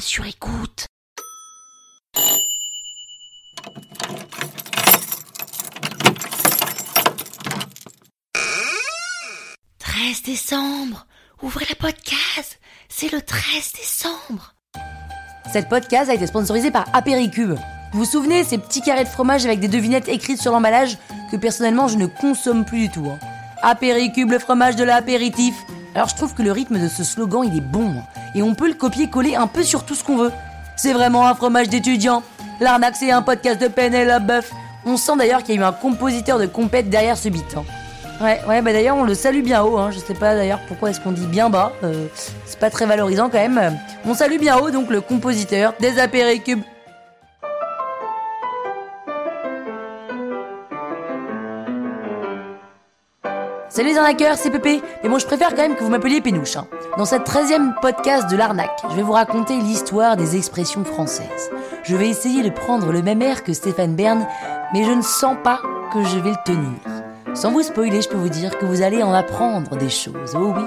sur écoute. « 13 décembre Ouvrez la podcast C'est le 13 décembre Cette podcast a été sponsorisée par Apéricube. Vous vous souvenez, ces petits carrés de fromage avec des devinettes écrites sur l'emballage que personnellement je ne consomme plus du tout. Hein. Apéricube, le fromage de l'apéritif. Alors je trouve que le rythme de ce slogan il est bon hein. Et on peut le copier-coller un peu sur tout ce qu'on veut. C'est vraiment un fromage d'étudiant. L'arnaque c'est un podcast de la bœuf. On sent d'ailleurs qu'il y a eu un compositeur de compète derrière ce beat. Hein. Ouais, ouais, bah d'ailleurs on le salue bien haut. Hein. Je sais pas d'ailleurs pourquoi est-ce qu'on dit bien bas. Euh, c'est pas très valorisant quand même. On salue bien haut donc le compositeur des apéricubes. Salut les arnaqueurs, c'est Pépé. Mais bon, je préfère quand même que vous m'appeliez Pénouche. Hein. Dans cette 13e podcast de l'arnaque, je vais vous raconter l'histoire des expressions françaises. Je vais essayer de prendre le même air que Stéphane Bern, mais je ne sens pas que je vais le tenir. Sans vous spoiler, je peux vous dire que vous allez en apprendre des choses. Oh oui.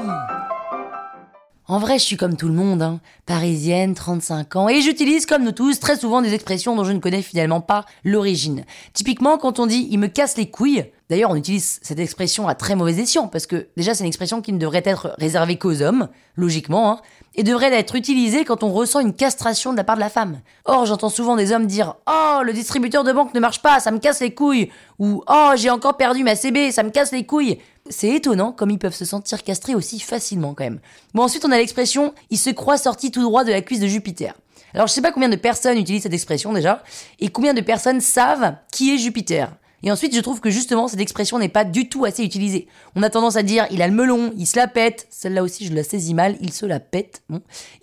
En vrai, je suis comme tout le monde, hein. parisienne, 35 ans, et j'utilise comme nous tous très souvent des expressions dont je ne connais finalement pas l'origine. Typiquement, quand on dit il me casse les couilles, d'ailleurs on utilise cette expression à très mauvais escient, parce que déjà c'est une expression qui ne devrait être réservée qu'aux hommes, logiquement, hein, et devrait être utilisée quand on ressent une castration de la part de la femme. Or, j'entends souvent des hommes dire Oh, le distributeur de banque ne marche pas, ça me casse les couilles, ou Oh, j'ai encore perdu ma CB, ça me casse les couilles. C'est étonnant comme ils peuvent se sentir castrés aussi facilement quand même. Bon ensuite on a l'expression il se croit sorti tout droit de la cuisse de Jupiter. Alors je sais pas combien de personnes utilisent cette expression déjà et combien de personnes savent qui est Jupiter. Et ensuite, je trouve que justement, cette expression n'est pas du tout assez utilisée. On a tendance à dire il a le melon, il se la pète. Celle-là aussi, je la saisis mal, il se la pète.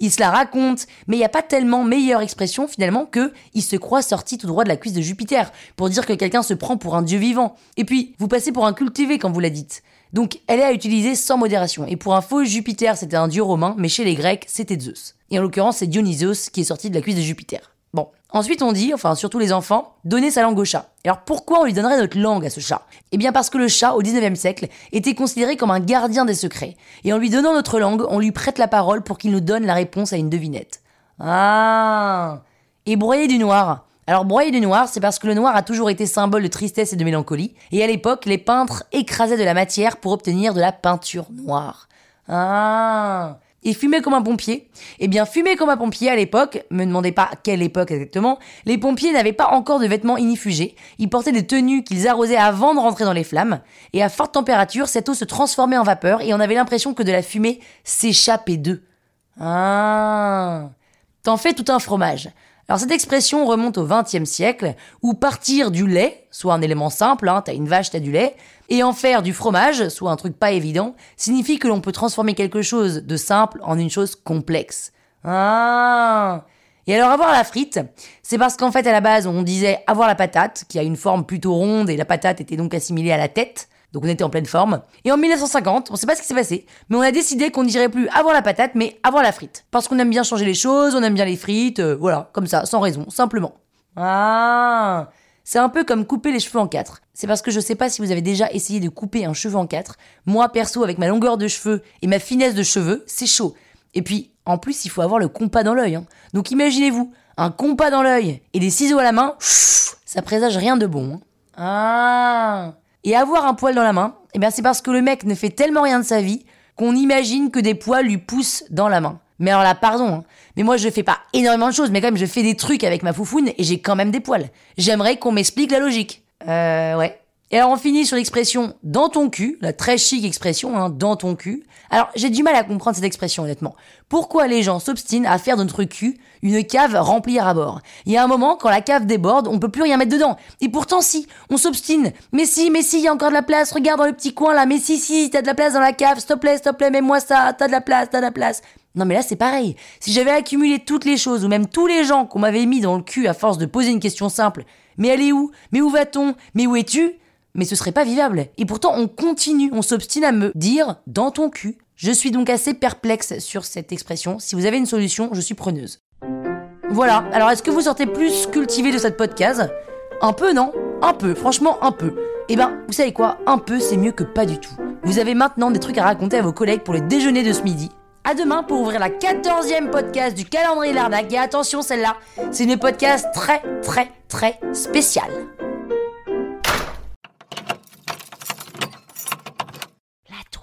Il se la raconte. Mais il n'y a pas tellement meilleure expression finalement que il se croit sorti tout droit de la cuisse de Jupiter pour dire que quelqu'un se prend pour un dieu vivant. Et puis, vous passez pour un cultivé quand vous la dites. Donc elle est à utiliser sans modération. Et pour info, Jupiter c'était un dieu romain, mais chez les Grecs c'était Zeus. Et en l'occurrence c'est Dionysos qui est sorti de la cuisse de Jupiter. Bon. Ensuite on dit, enfin surtout les enfants, donner sa langue au chat. Alors pourquoi on lui donnerait notre langue à ce chat? Eh bien parce que le chat au 19e siècle était considéré comme un gardien des secrets. Et en lui donnant notre langue, on lui prête la parole pour qu'il nous donne la réponse à une devinette. Ah Et broyer du noir. Alors broyer du noir, c'est parce que le noir a toujours été symbole de tristesse et de mélancolie, et à l'époque, les peintres écrasaient de la matière pour obtenir de la peinture noire. Ah et fumer comme un pompier Eh bien, fumer comme un pompier à l'époque, me demandez pas quelle époque exactement, les pompiers n'avaient pas encore de vêtements inifugés, ils portaient des tenues qu'ils arrosaient avant de rentrer dans les flammes, et à forte température, cette eau se transformait en vapeur et on avait l'impression que de la fumée s'échappait d'eux. Ah T'en fais tout un fromage. Alors cette expression remonte au XXe siècle, où partir du lait, soit un élément simple, hein, t'as une vache, t'as du lait, et en faire du fromage, soit un truc pas évident, signifie que l'on peut transformer quelque chose de simple en une chose complexe. Ah Et alors avoir la frite, c'est parce qu'en fait à la base on disait avoir la patate, qui a une forme plutôt ronde et la patate était donc assimilée à la tête, donc on était en pleine forme. Et en 1950, on sait pas ce qui s'est passé, mais on a décidé qu'on ne dirait plus avoir la patate, mais avoir la frite. Parce qu'on aime bien changer les choses, on aime bien les frites, euh, voilà, comme ça, sans raison, simplement. Ah C'est un peu comme couper les cheveux en quatre. C'est parce que je sais pas si vous avez déjà essayé de couper un cheveu en quatre. Moi, perso, avec ma longueur de cheveux et ma finesse de cheveux, c'est chaud. Et puis, en plus, il faut avoir le compas dans l'œil. Hein. Donc imaginez-vous, un compas dans l'œil et des ciseaux à la main, ça présage rien de bon. Hein. Ah et avoir un poil dans la main, eh bien c'est parce que le mec ne fait tellement rien de sa vie qu'on imagine que des poils lui poussent dans la main. Mais alors là, pardon, hein. mais moi je fais pas énormément de choses, mais quand même je fais des trucs avec ma foufoune et j'ai quand même des poils. J'aimerais qu'on m'explique la logique. Euh, ouais. Et alors on finit sur l'expression dans ton cul, la très chic expression, hein, dans ton cul. Alors j'ai du mal à comprendre cette expression honnêtement. Pourquoi les gens s'obstinent à faire de notre cul une cave remplie à bord Il y a un moment, quand la cave déborde, on peut plus rien mettre dedans. Et pourtant si, on s'obstine. Mais si, mais si, il y a encore de la place, regarde dans le petit coin là, mais si, si, t'as de la place dans la cave, s'il te plaît, s'il te plaît, mets-moi ça, t'as de la place, t'as de la place. Non mais là c'est pareil. Si j'avais accumulé toutes les choses, ou même tous les gens qu'on m'avait mis dans le cul à force de poser une question simple, mais elle est où? Mais où va-t-on? Mais où es-tu? Mais ce serait pas vivable. Et pourtant, on continue, on s'obstine à me dire dans ton cul. Je suis donc assez perplexe sur cette expression. Si vous avez une solution, je suis preneuse. Voilà, alors est-ce que vous sortez plus cultivé de cette podcast? Un peu, non? Un peu, franchement, un peu. Eh ben, vous savez quoi? Un peu, c'est mieux que pas du tout. Vous avez maintenant des trucs à raconter à vos collègues pour le déjeuner de ce midi. À demain pour ouvrir la 14e podcast du calendrier Larnac. Et attention, celle-là, c'est une podcast très, très, très spéciale.